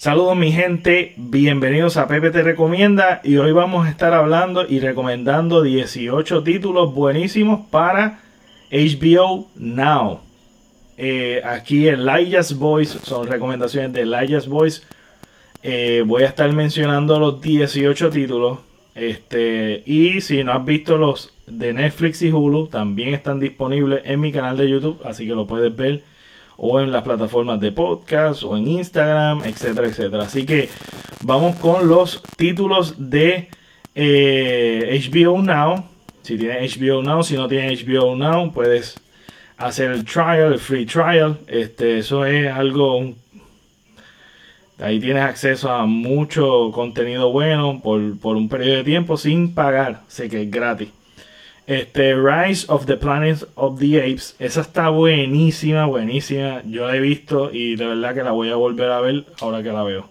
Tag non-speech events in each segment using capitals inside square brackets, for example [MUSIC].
Saludos mi gente, bienvenidos a Pepe Te Recomienda y hoy vamos a estar hablando y recomendando 18 títulos buenísimos para HBO Now. Eh, aquí en Elijah's Voice, son recomendaciones de Elijah's Voice. Eh, voy a estar mencionando los 18 títulos. Este, y si no has visto los de Netflix y Hulu, también están disponibles en mi canal de YouTube, así que lo puedes ver o en las plataformas de podcast o en Instagram, etcétera, etcétera. Así que vamos con los títulos de eh, HBO Now. Si tienes HBO Now, si no tienes HBO Now, puedes hacer el trial, el free trial. Este, eso es algo. Ahí tienes acceso a mucho contenido bueno por, por un periodo de tiempo sin pagar. Sé que es gratis. Este, Rise of the Planet of the Apes. Esa está buenísima, buenísima. Yo la he visto y de verdad que la voy a volver a ver ahora que la veo.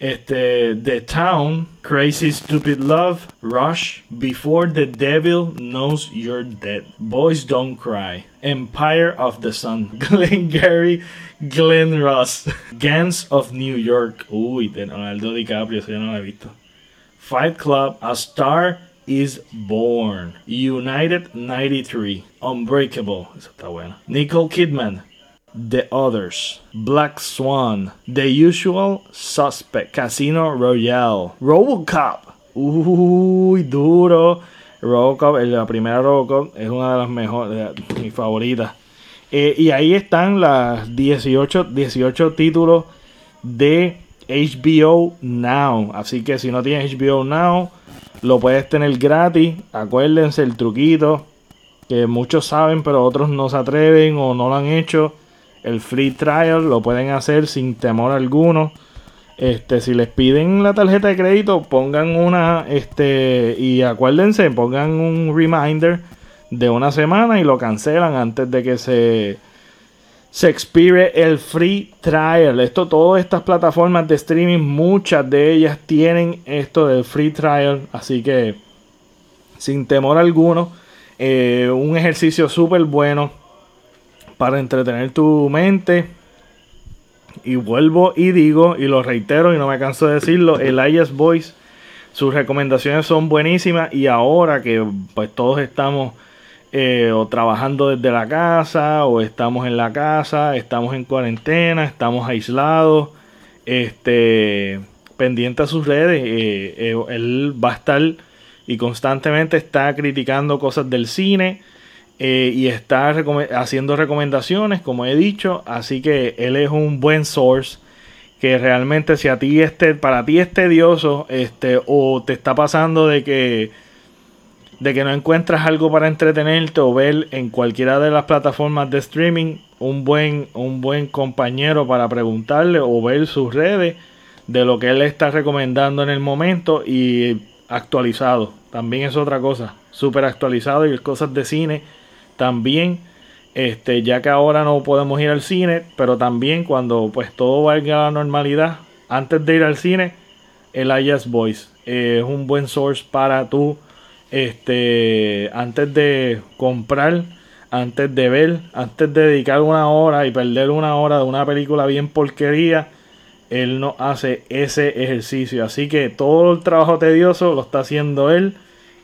Este, The Town, Crazy Stupid Love, Rush, Before the Devil Knows You're Dead, Boys Don't Cry, Empire of the Sun, [LAUGHS] Glenn Gary, Glenn Ross, Gangs of New York, uy, de Leonardo DiCaprio, eso ya no la he visto. Fight Club, A Star is Born, United 93, Unbreakable, está buena. Nicole Kidman, The Others, Black Swan, The Usual Suspect, Casino Royale, Robocop, uy, duro. Robocop, la primera Robocop es una de las mejores, mis favoritas. Eh, y ahí están las 18, 18 títulos de HBO Now. Así que si no tienes HBO Now, lo puedes tener gratis. Acuérdense el truquito que muchos saben, pero otros no se atreven o no lo han hecho. El free trial lo pueden hacer sin temor alguno. Este, si les piden la tarjeta de crédito, pongan una, este, y acuérdense, pongan un reminder de una semana y lo cancelan antes de que se se expire el free trial. Esto, todas estas plataformas de streaming, muchas de ellas tienen esto del free trial. Así que, sin temor alguno, eh, un ejercicio súper bueno para entretener tu mente. Y vuelvo y digo, y lo reitero y no me canso de decirlo, Elias Voice, sus recomendaciones son buenísimas y ahora que pues todos estamos eh, o trabajando desde la casa, o estamos en la casa, estamos en cuarentena, estamos aislados, este, pendiente a sus redes, eh, eh, él va a estar y constantemente está criticando cosas del cine y está haciendo recomendaciones, como he dicho, así que él es un buen source que realmente si a ti este, para ti es tedioso, este, o te está pasando de que de que no encuentras algo para entretenerte o ver en cualquiera de las plataformas de streaming un buen, un buen compañero para preguntarle o ver sus redes de lo que él está recomendando en el momento y actualizado. También es otra cosa, súper actualizado y cosas de cine también. Este, ya que ahora no podemos ir al cine, pero también cuando pues todo valga a la normalidad, antes de ir al cine, el IAS Voice es un buen source para tu este, antes de comprar, antes de ver, antes de dedicar una hora y perder una hora de una película bien porquería, él no hace ese ejercicio. Así que todo el trabajo tedioso lo está haciendo él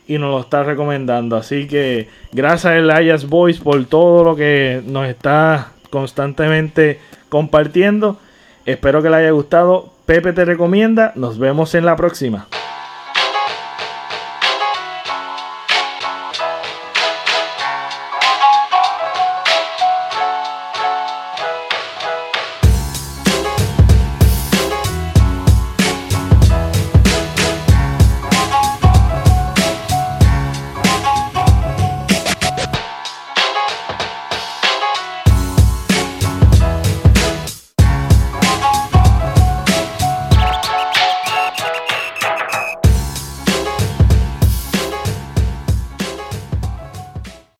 y nos lo está recomendando. Así que gracias a Elias Boys por todo lo que nos está constantemente compartiendo. Espero que le haya gustado. Pepe te recomienda. Nos vemos en la próxima.